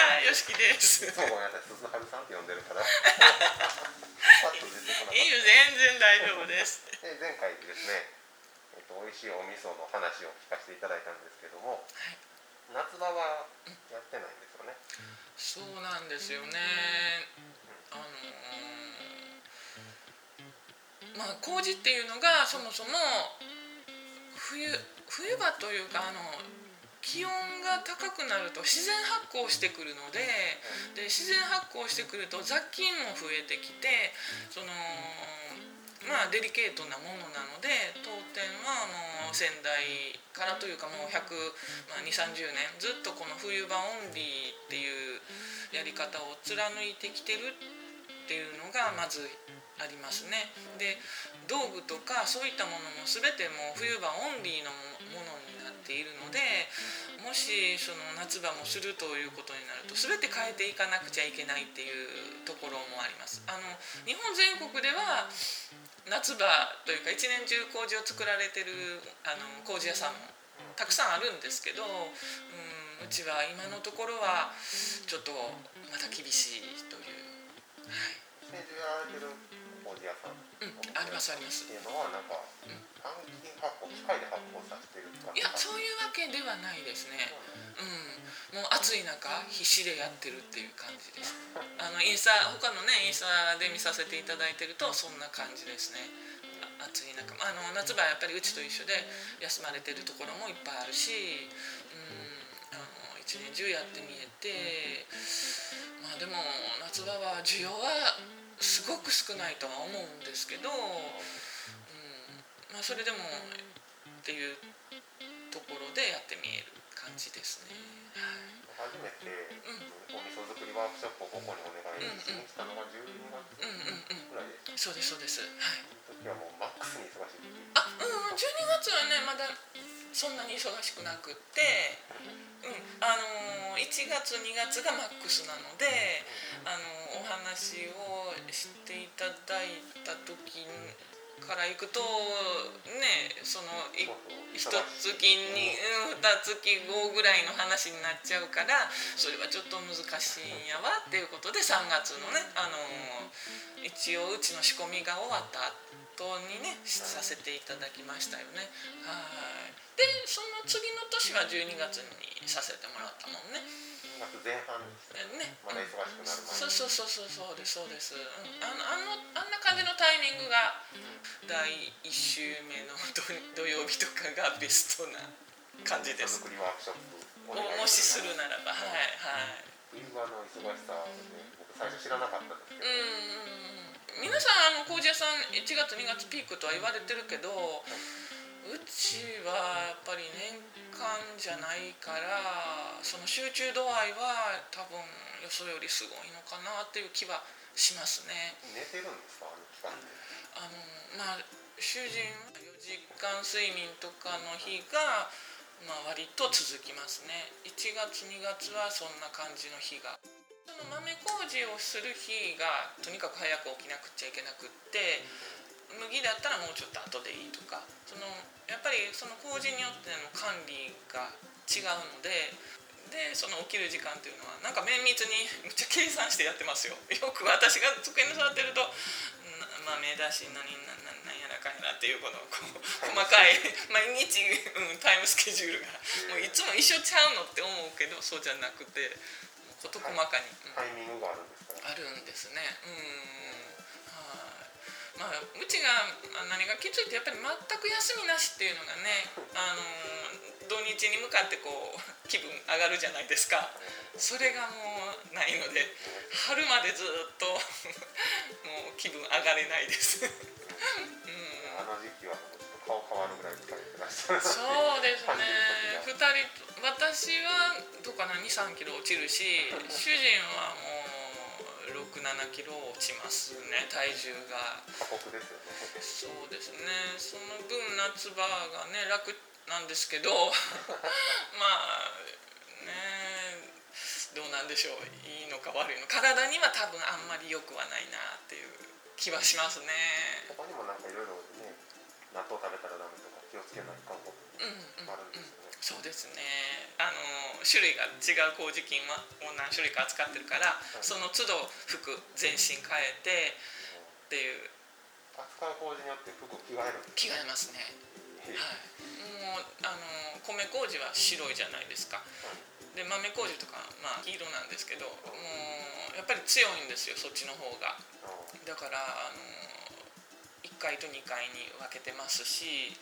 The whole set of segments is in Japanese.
よしきさんはいよしきです。いつもごめんなさい。鈴春さんって呼んでるから。いいよ全然大丈夫です。で前回ですね、えっと、美味しいお味噌の話を聞かせていただいたんですけどもはい。夏場はやってないんですよね、そうなんですよね。あのーまあ麹っていうのがそもそも冬冬場というかあの気温が高くなると自然発酵してくるのでで自然発酵してくると雑菌も増えてきてそのまあデリケートなものなので当店はもう先代からというかもう100ま230年ずっとこの冬場オンリーっていうやり方を貫いてきてるっていうのがまずありますね。で道具とかそういったものも全てもう冬場オンリーのものにているのでもしその夏場もするということになると全て変えていかなくちゃいけないっていうところもあります。あの日本全国では夏場というか一年中麹を作られてるあの麹屋さんもたくさんあるんですけど、うん、うちは今のところはちょっとまだ厳しいという。はい一年中やられてる麹屋さんうん、ありますあります。っていうのはなんか単金発酵機械で発酵させてるとか。いやそういうわけではないですね。うんもう暑い中必死でやってるっていう感じです。あのインスタ他のねインスタで見させていただいてるとそんな感じですね。あ暑い中。あの夏場はやっぱりうちと一緒で休まれてるところもいっぱいあるしうん。あの一年中やってみえてまあでも夏場は需要はすごく少ないとは思うんですけど、うんまあ、それでもっていうところでやってみえる感じですね。初めてお味噌作りワークショップをここにお願いしに来たのが12月うんうんうん、ぐらいでそうですそうです。はい。時はもうマックスに忙しい時あ、うん、12月はねまだそんなに忙しくなくって、うん、あのー1月2月がマックスなので、あのーお話をしていただいた時からいくとねそのい一月に、うん、二月後ぐらいの話になっちゃうからそれはちょっと難しいんやわっていうことで3月のね、あの一応うちの仕込みが終わった後にねさせていただきましたよね。はいでその次の年は12月にさせてもらったもんね。2月前半にしてね。まだ忙しくなる前そうそうそうそうそうですそうです、うん、あのあのあんな感じのタイミングが第1週目の土土曜日とかがベストな感じです。作りワークショップおもしす。るならばはいはい。冬場の忙しさね僕最初知らなかったんで。すけど、うん。皆さんあの麹屋さん1月2月ピークとは言われてるけどうちはやっぱり年間じゃないからその集中度合いは多分よそよりすごいのかなっていう気はしますね。寝てるんですか？あの期間ってあのまあ主人は4時間睡眠とかの日が、まあ、割と続きますね。1月2月はそんな感じの日が。その豆麹をする日がとにかく早く起きなくちゃいけなくって麦だったらもうちょっと後でいいとかそのやっぱりその麹によっての管理が違うのででその起きる時間っていうのはなんか綿密に めっちゃ計算してやってますよ よく私が机に座ってるとな豆だし何なななんやらかんやらっていうこのこう細かい 毎日、うん、タイムスケジュールがもういつも一緒ちゃうのって思うけどそうじゃなくて事細かに、うんタイミングがあるんですからあるんですね。うん。はい。まあうちがまあ何がきついってやっぱり全く休みなしっていうのがね、あの土日に向かってこう気分上がるじゃないですか。それがもうないので、春までずっともう気分上がれないです。うん。あの時期は顔変わるぐらい疲れてらっしゃるそうですねる時2人と私はどうかな23キロ落ちるし主人はもう67キロ落ちますね体重が。が過酷ですよね。そうですね。その分夏場がね楽なんですけど まあねどうなんでしょう。いいのか悪いのか。体には多分あんまり良くはないなっていう気はしますね。他にもなんかいろいろね納豆食べたらダメとか気をつけないかもあるんですよね、そうですね。あの種類が違う麹菌はを何種類か扱ってるからその都度服全身変えてっていう。扱う麹によって服着替える。着替えますね。はい。もうあの米麹は白いじゃないですか。で豆麹とかまあ黄色なんですけどもうやっぱり強いんですよそっちの方が。だからあの1階と2階に分けてますし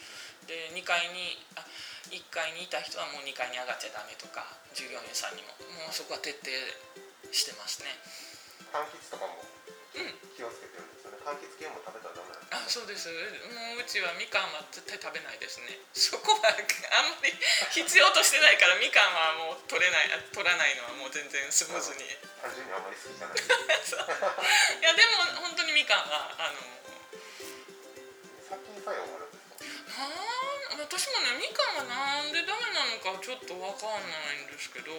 で2階にあ1階にいた人はもう2階に上がっちゃダメとか従業員さんにも。もうそこは徹底してますね。柑橘とかもうん。気をつけてるんですよね。柑橘系も食べたらダメなんですあそうです。もううちはみかんは絶対食べないですね。そこはあんまり 必要としてないからみかんはもう取れないあ取らないのはもう全然スムーズに。い単純にあんまり好きじゃない やでも本当にみかんはあの私もねみかんがなんでダメなのかちょっとわかんないんですけど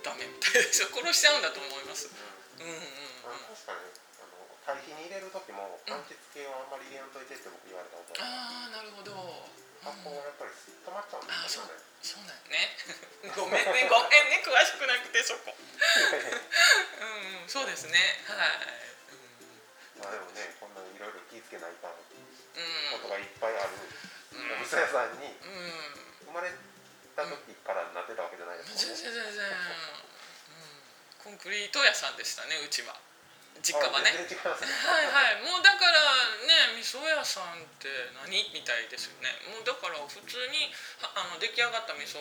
ダメみたいですよ殺しちゃうんだと思います。うん。うんうんあ確かに。あの堆肥に入れる時も柑橘系はあんまり入れんといてって僕言われたことある。ああなるほど、うん。発酵がやっぱり止まっちゃうんですよね。そう。なんよね。ごめんね。ごめんね。詳しくなくてそこ。うんうん。そうですね。はい。まあでもねこんないろいろ気ぃつけないかん。こうんとがいっぱいさんにうん。生まれた時からなってたわけじゃないです全もんね然全然、うん、コンクリート屋さんでしたねうちは実家はねねはいはいもうだからね味噌屋さんって何みたいですよねもうだから普通にはあの出来上がった味噌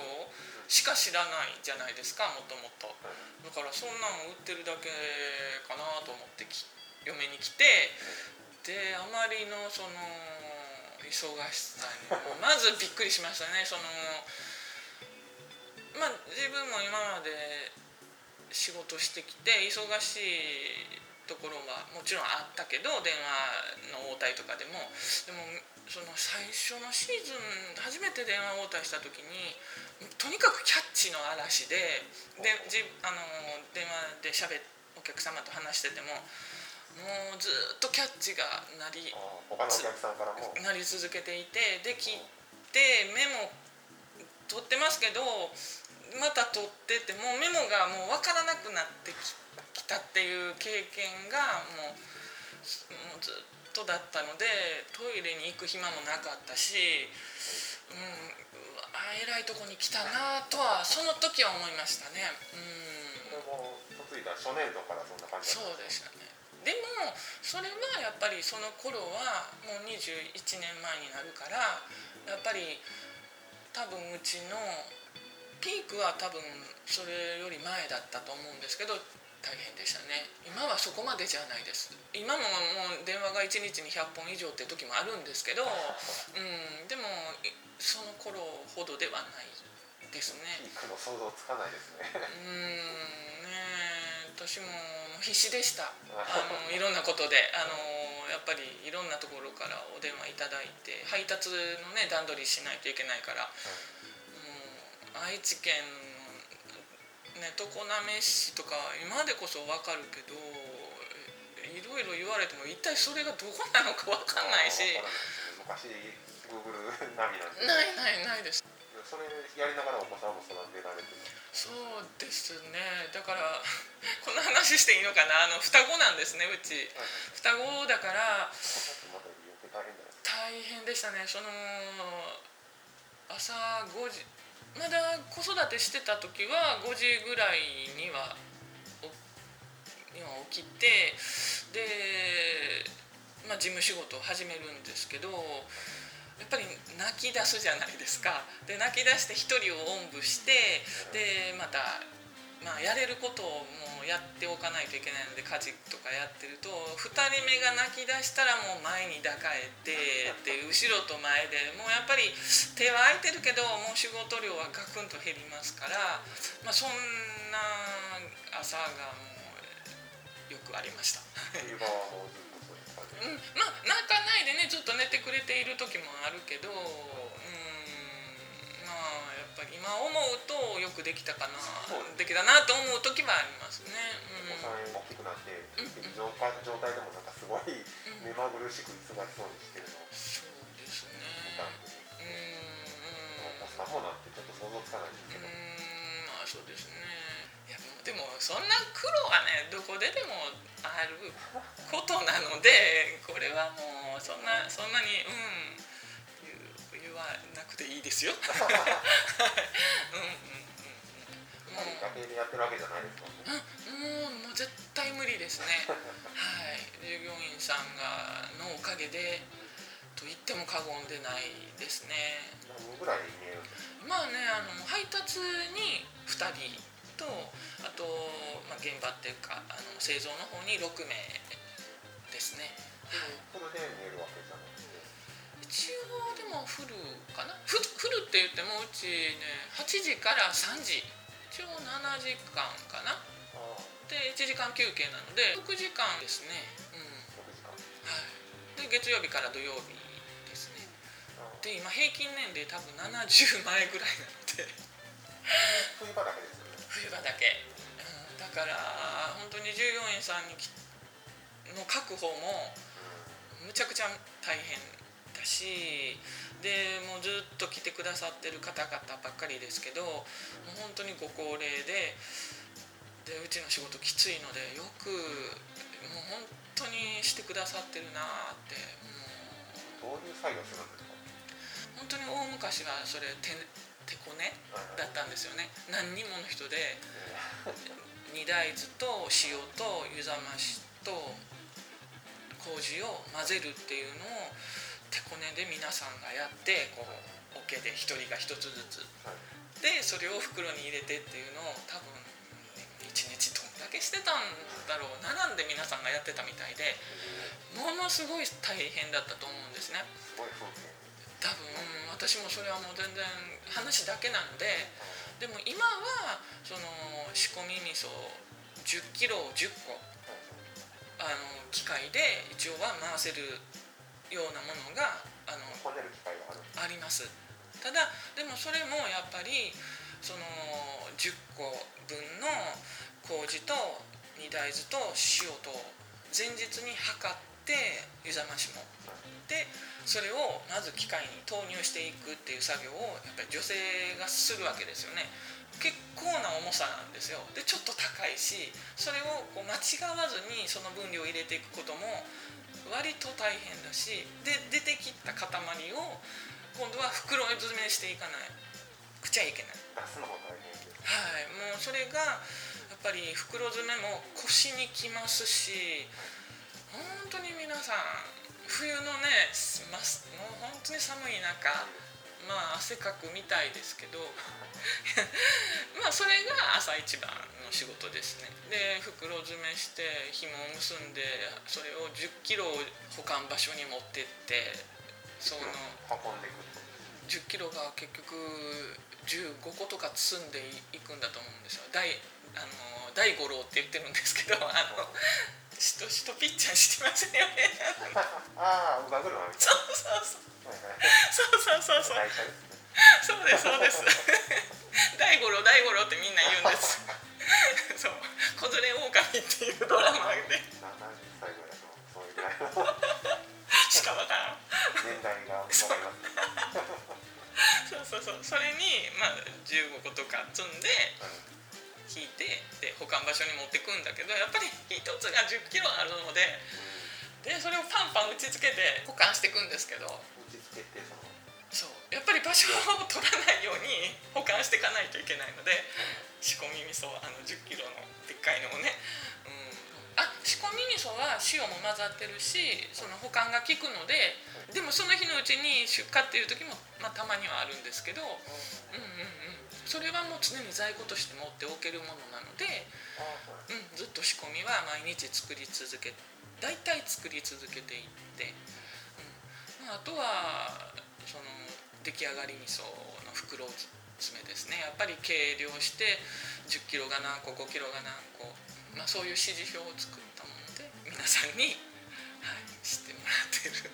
しか知らないじゃないですかもともとだからそんなん売ってるだけかなと思ってき嫁に来てであまりのその忙しさにもまずびっくりしましたね。そのまあ自分も今まで仕事してきて忙しいところはもちろんあったけど電話の応対とかでも。でもその最初のシーズン初めて電話応対した時にとにかくキャッチの嵐ででじあの電話でしゃべお客様と話しててももうずっとキャッチが鳴りあ他のお客さんからも。なり続けていてで切ってメモ取ってますけどまた取ってってもうメモがもう分からなくなってききたっていう経験がもうもうずっとだったのでトイレに行く暇もなかったし、うん、うわえらいとこに来たなとはその時は思いましたね。うん。それも嫁いだ。初年度からそんな感じそうでしたねでもそれはやっぱりその頃はもう21年前になるからやっぱり多分うちのピークは多分それより前だったと思うんですけど大変でしたね。今はそこまでじゃないです。今ももう電話が1日に100本以上って時もあるんですけど、うん、でもいその頃ほどではないですね。ピークの想像つかないですね。うーんねえ私も必死でした。あの いろんなことで。あのやっぱりいろんなところからお電話いただいて配達のね段取りしないといけないから、もう愛知県のね常滑市とか今でこそ分かるけどいろいろ言われても一体それがどこなのか分かんないし。昔 Google ナビなないないないです。それやりながらお子さんも育てられてるそうですね。だから この話していいのかな？あの双子なんですねうち。双子だから大変でしたね。その朝5時まだ子育てしてた時は5時ぐらいにはには起きてで、まあ、事務仕事を始めるんですけどやっぱり泣き出すじゃないですかで泣き出して一人をおんぶしてでまた、まあ、やれることをもうやっておかないといけないので家事とかやってると2人目が泣き出したらもう前に抱かれてで後ろと前でもうやっぱり手は空いてるけどもう仕事量はガクンと減りますから、まあ、そんな朝がもうよくありました。冬場はもううん、まあ泣かないでねずっと寝てくれている時もあるけどうんまあやっぱり今思うとよくできたかなできたなと思う時はありますね。お子さん大きくなってうん。状態状態でもなんかすごいうん。うん目まぐるしく忙しそうにしてるの。をそうですね。見たんでうん。お子さんもなってちょっと想像つかないんですけど。うんまあそうですねでもそんな苦労はねどこででもあることなのでこれはもうそんなそんなにうん言わなくていいですよ。うんうんもうもんねもうもう絶対無理ですね。はい。従業員さんがのおかげでと言っても過言でないですね。まあねあの配達に2人とあと、まあ、現場っていうかあの製造の方に6名ですね。フルで見えるわけじゃなくて一応でもフルかな？フフルって言ってもうちね8時から3時。一応7時間かな？で1時間休憩なので6時間ですね。うん。6時間。はい、で月曜日から土曜日ですね。で今平均年齢多分70前ぐらいなので。冬場だけです冬場だけ、うん、だから本当に従業員さんにきの確保もむちゃくちゃ大変だしでもうずっと来てくださってる方々ばっかりですけどもう本当にご高齢ででうちの仕事きついのでよくもう本当にしてくださってるなってもう。どういう作業するんですか？本当に大昔はそれ手手こねだったんですよね。何人もの人で煮大豆と塩と湯冷ましと麹を混ぜるっていうのを手こねで皆さんがやってこう桶で一人が一つずつ。はい。でそれを袋に入れてっていうのを多分一日どんだけしてたんだろう並んで皆さんがやってたみたいでものすごい大変だったと思うんですね多分私もそれはもう全然話だけなのででも今はその仕込み味噌1 0キロを10個あの機械で一応は回せるようなものがあのあります。ただでもそれもやっぱりその10個分の麹と煮大豆と塩と前日に測って湯冷ましも。でそれをまず機械に投入していくっていう作業をやっぱり女性がするわけですよね。結構な重さなんですよ。でちょっと高いしそれをこう間違わずにその分量を入れていくことも割と大変だしで出てきた塊を今度は袋詰めしていかない。くちゃいけない。出すのも大変ですはい。もうそれがやっぱり袋詰めも腰にきますし本当に皆さん冬のねまもう本当に寒い中まあ汗かくみたいですけど まあそれが朝一番の仕事ですね。で袋詰めして紐を結んでそれを1 0キロ保管場所に持ってってその運んでいく1 0キロが結局15個とか積んでいくんだと思うんですよ。大あの大五郎って言ってるんですけどあのしとしとぴっちゃんしてませんよね。ああ乳母車みたい。そうそうそうそう。そうそうそうそう。ですそうです。大五郎大五郎ってみんな言うんです。そう。子連れ狼っていうドラマで。70歳ぐらいのそういうぐらいの。しかわからん。年代がそうそうそう。それにまあ15個とか積んで引いてで保管場所に持ってくんだけどやっぱり一つが1 0キロあるのででそれをパンパン打ち付けて保管していくんですけど。そう。やっぱり場所を取らないように保管していかないといけないので仕込み味噌あの1 0キロのでっかいのをね、うん、あ仕込み味噌は塩も混ざってるしその保管が効くのででもその日のうちに出荷っていう時も、まあ、たまにはあるんですけど、うんうんうん、それはもう常に在庫として持っておけるものなので、うん、ずっと仕込みは毎日作り続け大体作り続けていって、うんまあ、あとはその出来上がり味噌の袋詰めですね。やっぱり計量して1 0キロが何個5キロが何個、まあ、そういう指示表を作ったもので皆さんに、はい、知ってもらってる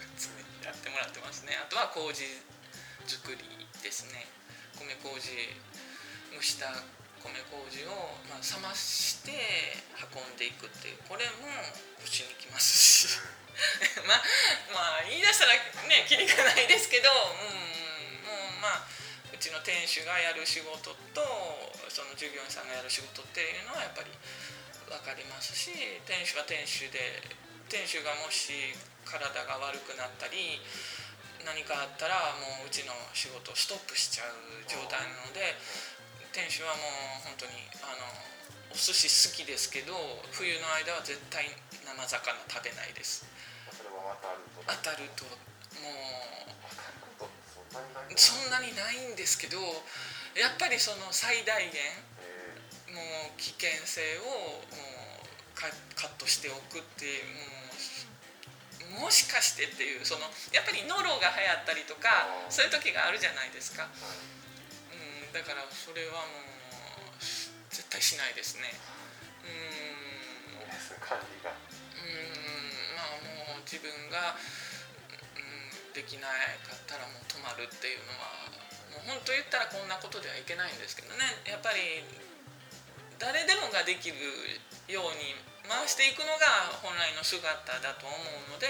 やってもらってますね。あとは麹作りですね。米麹蒸した米麹を、まあ、冷まして運んでいくっていうこれも腰にきますし。まあまあ言い出したらねきりがないですけど、うん、もうまあうちの店主がやる仕事とその従業員さんがやる仕事っていうのはやっぱり分かりますし店主は店主で店主がもし体が悪くなったり何かあったらもううちの仕事をストップしちゃう状態なので店主はもう本当にあのお寿司好きですけど冬の間は絶対生魚食べないです。それは当たると。当たると。もうそんなにないんですけどやっぱりその最大限えもう危険性をもうカカットしておくっていうもうもしかしてっていうそのやっぱりノロが流行ったりとかそういう時があるじゃないですか、うん、だからそれはもう絶対しないですね。うん。うん。まあもう自分が、うん、できなかったらもう止まるっていうのはもう本当言ったらこんなことではいけないんですけどね。やっぱり誰でもができるように回していくのが本来の姿だと思うので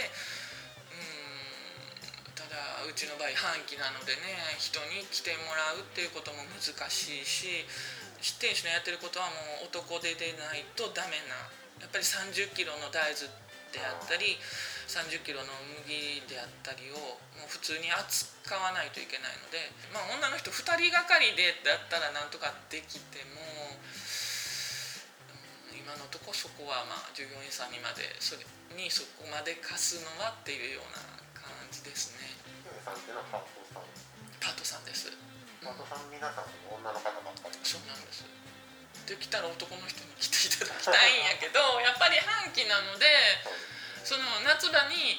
だうちの場合半期なのでね人に来てもらうっていうことも難しいし店主のやってることはもう男で出ないとダメなやっぱり3 0キロの大豆であったり3 0キロの麦であったりをもう普通に扱わないといけないので、まあ、女の人2人がかりでだったらなんとかできても、今のとこそこはまあ従業員さんにまでそれにそこまで貸すのはっていうような感じですね。さんっていうのはパートさんパートさんです。パートさん皆さん女の方ばっかり。そうなんですできたら男の人に来ていただきたいんやけどやっぱり半期なのでその夏場に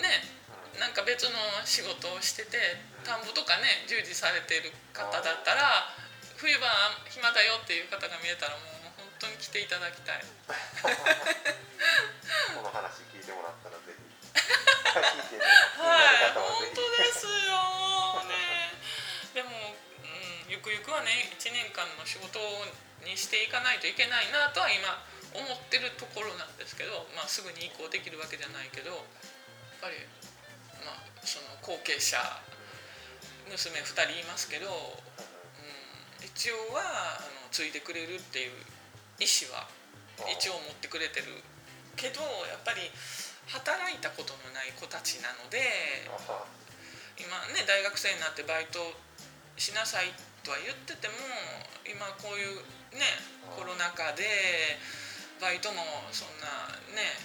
ねなんか別の仕事をしてて田んぼとかね従事されてる方だったら冬場暇だよっていう方が見えたらもう本当に来ていただきたい。この話聞いてもらったらぜひ。聞いくゆくはね1年間の仕事にしていかないといけないなとは今思ってるところなんですけど、まあ、すぐに移行できるわけじゃないけどやっぱり、まあ、その後継者娘2人いますけど、うん、一応はあの継いでくれるっていう意思は一応持ってくれてる。けどやっぱり働いたことのない子たちなのであ今ね大学生になってバイトしなさいとは言ってても今こういうねコロナ禍でバイトもそんなね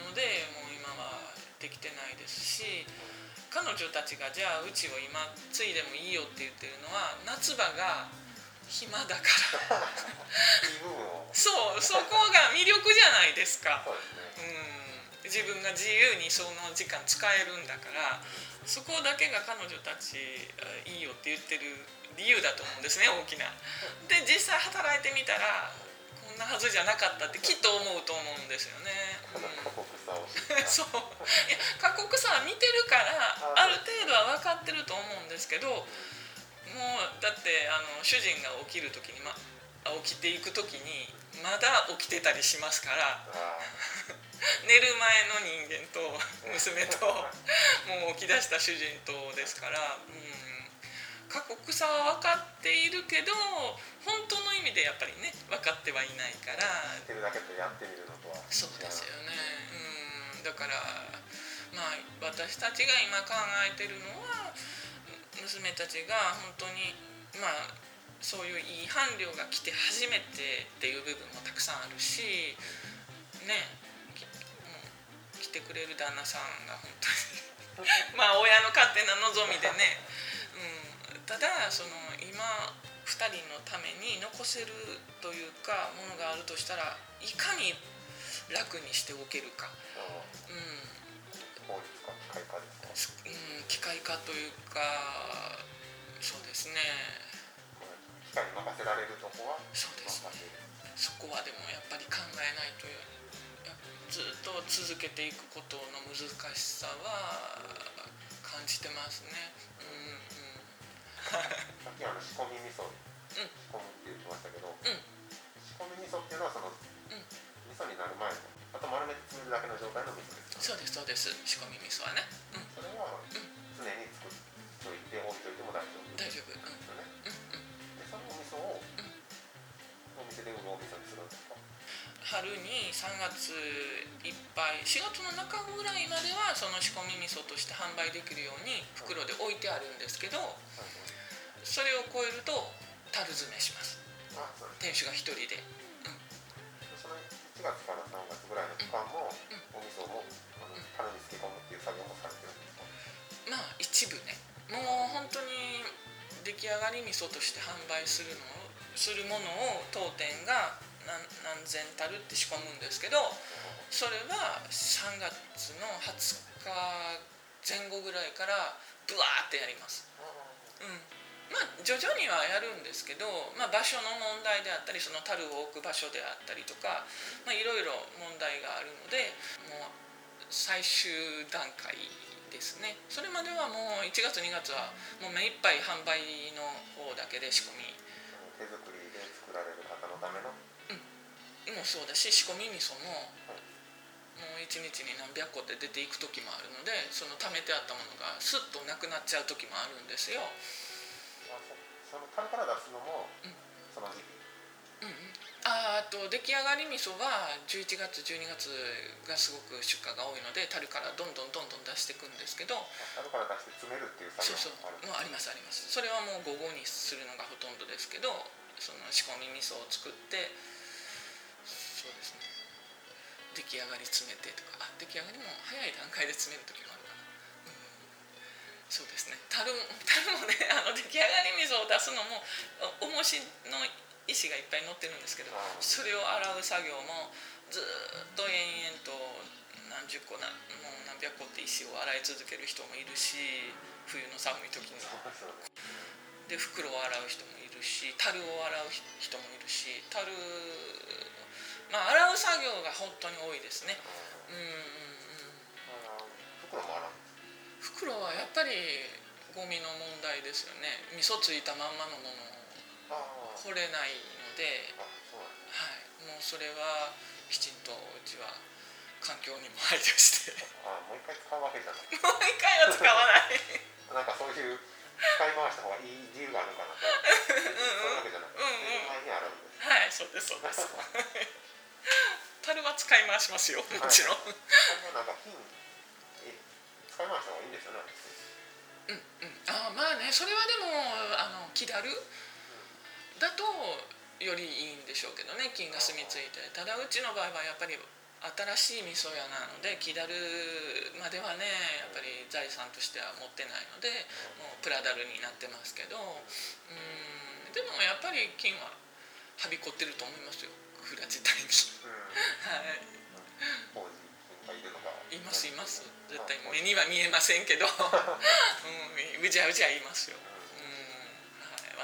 のでもう今はできてないですし彼女たちがじゃあうちを今継いでもいいよって言ってるのは夏場が暇だから。そうそこが魅力じゃないですか。そうですね。うん、自分が自由にその時間使えるんだからそこだけが彼女たちあいいよって言ってる理由だと思うんですね大きな。で実際働いてみたらこんなはずじゃなかったってきっと思うと思うんですよね。うん、たそういや過酷さは見てるからある程度は分かってると思うんですけどもうだってあの主人が起きる時に、ま、起きていく時にまだ起きてたりしますから。あ 寝る前の人間と娘と もう起き出した主人とですから、うん、過酷さは分かっているけど本当の意味でやっぱりね分かってはいないから。知ってるだけとやってみるのとはそうですよね、うん、だからまあ私たちが今考えてるのは娘たちが本当にまあそういういい伴侶が来て初めてっていう部分もたくさんあるしねきもう来てくれる旦那さんが本当に まあ親の勝手な望みでね、うん、ただその今2人のために残せるというかものがあるとしたらいかに楽にしておけるか、うん。法律か機械化ですかうん、機械化というかそうですね機械に任せられるとこはそうです任せる。そこはでもやっぱり考えないとやずっと続けていくことの難しさは感じてますね。うんうん。なっきあの仕込み味噌、仕込みって言ってましたけど、仕込み味噌っていうのはその、味噌になる前のあと丸めて詰めるだけの状態の味噌ですそうですそうです。仕込み味噌はね、うん、それは常に作っておいて置いといても大丈夫。大丈夫、うんでするんですか。春に3月いっぱい4月の中ぐらいまではその仕込み味噌として販売できるように袋で置いてあるんですけどそれを超えると樽詰めします。店主が一人で。その1月から3月ぐらいの期間も、お味噌も樽に漬け込むっていう作業もされてるんですかまあ一部ね。もう本当に出来上がり味噌として販売するのをするものを当店が何何千樽って仕込むんですけどそれは3月の20日前後ぐらいからブワーってやります。うんまあ徐々にはやるんですけど、まあ、場所の問題であったりその樽を置く場所であったりとかいろいろ問題があるのでもう最終段階ですねそれまではもう1月2月はもう目いっぱい販売の方だけで仕込み手作りで作られる方のための？もそうだし仕込み味噌ももう1日に何百個って出ていく時もあるのでその貯めてあったものがスッとなくなっちゃう時もあるんですよ。あそその樽から出すのも、うん。その時期。うんうん、ああと出来上がり味噌は11月12月がすごく出荷が多いので樽からどんどんどんどん出していくんですけど樽から出して詰めるっていう作そうそう。業もありますあります。それはもう午後にするのがほとんどですけどその仕込み味噌を作ってそうですね。出来上がり詰めてとか。あ出来上がりも早い段階で詰める時もあるかな、うん、そうですね。樽も樽もねあの出来上がり味噌を出すのもお重しの石がいっぱい乗ってるんですけどそれを洗う作業もずーっと延々と何十個なもう何百個って石を洗い続ける人もいるし冬の寒い時に。で袋を洗う人もいるし樽を洗う人もいるし樽まあ洗う作業が本当に多いですね。うん袋はやっぱりゴミの問題ですよね。味噌ついたまんまのものをああ掘れないのではい、もうそれはきちんとうちは環境にも配慮して。あもう一回使うわけじゃない。もう一回は使わない。なんかそういう使い回した方がいい理由があるのかなと。そういうわけじゃなくて、うんうん。はいそうですそうです。樽は使い回しますよもちろん、はなんか金え使い回した方がいいんですよねうんうん、あまあねそれはでもあの木だるだとよりいいんでしょうけどね菌が住み着いて。ただうちの場合はやっぱり新しい味噌屋なので木だるまではねやっぱり財産としては持ってないのでもうプラダルになってますけど。うんでもやっぱり菌ははびこってると思いますよ。蔵自体に。はい。いますいます。絶対目には見えませんけど、うん、うじゃうじゃいますよ、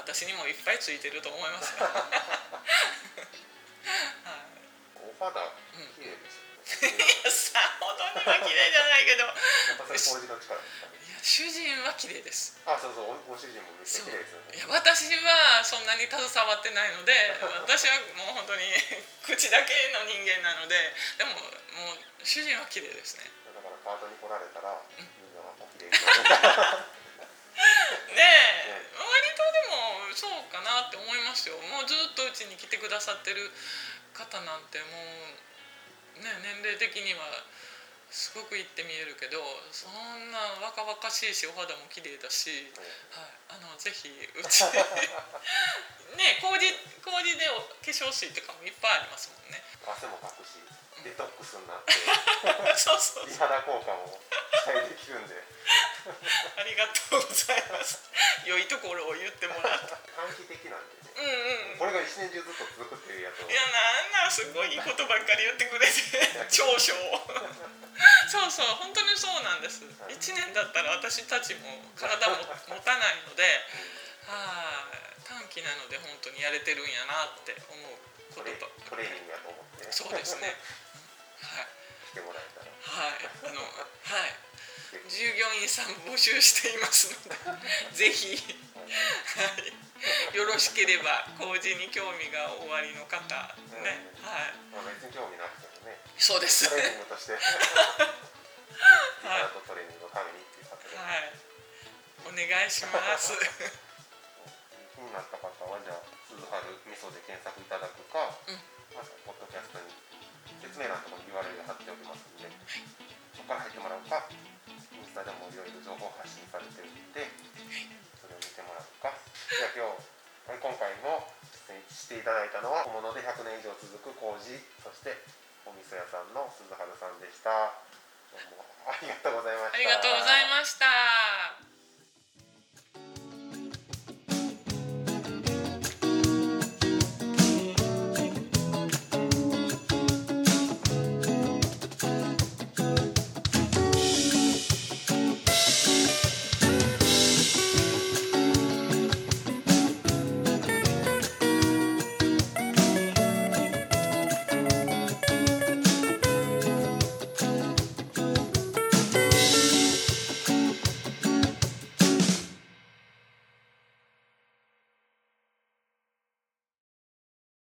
私にもいっぱいついてると思いますよ、はい。お肌うん。綺麗ですよね、いやさほどには綺麗じゃないけど。いや主人は綺麗です。あそうそうごご主人もめっちゃ綺麗ですよね。いや私はそんなに携わってないので私はもう本当に 口だけの人間なのででももう主人は綺麗ですね。だからパートに来られたらみんなお綺麗になるねえ割とでもそうかなって思いますよ。もうずっとうちに来てくださってる方なんてもうね年齢的にはすごく言って見えるけどそんな若々しいしお肌も綺麗だし、はい、あのぜひうち ね麹麹でお化粧水とかもいっぱいありますもんね。汗もかくしデトックスになって そうそう美肌効果も期待できるんで。ありがとうございます。良いところを言ってもらった短期的なんで。ねうんうん。これが一年中ずっと続くっていうやつを。いやなんなんすごいいいことばっかり言ってくれて長所 そうそう本当にそうなんです。1年だったら私たちも体も持たないのではい短期なので本当にやれてるんやなって思うトレ言葉トレーニングやと思って。そうですね。はい。来てもらえたら。はいあのはい。従業員さん募集していますのでぜひ。はい、よろしければ麹に興味がおありの方ね、うん。はい。まあ別に興味なくてもね。そうです。トレーニングとして。リハートトレーニングのためにって。いうことで、はい。お願いします。気になった方はじゃあ鈴春味噌で検索いただくか、うん。またポッドキャストに説明欄のところに URL 貼っておきますんで、そこから入ってもらうかインスタでもいろいろ情報発信されてるんで、それを見てもらうかじゃあ今日今回も出演していただいたのは小物で100年以上続く工事そしてお味噌屋さんの鈴春さんでした。どうもありがとうございました。ありがとうございました。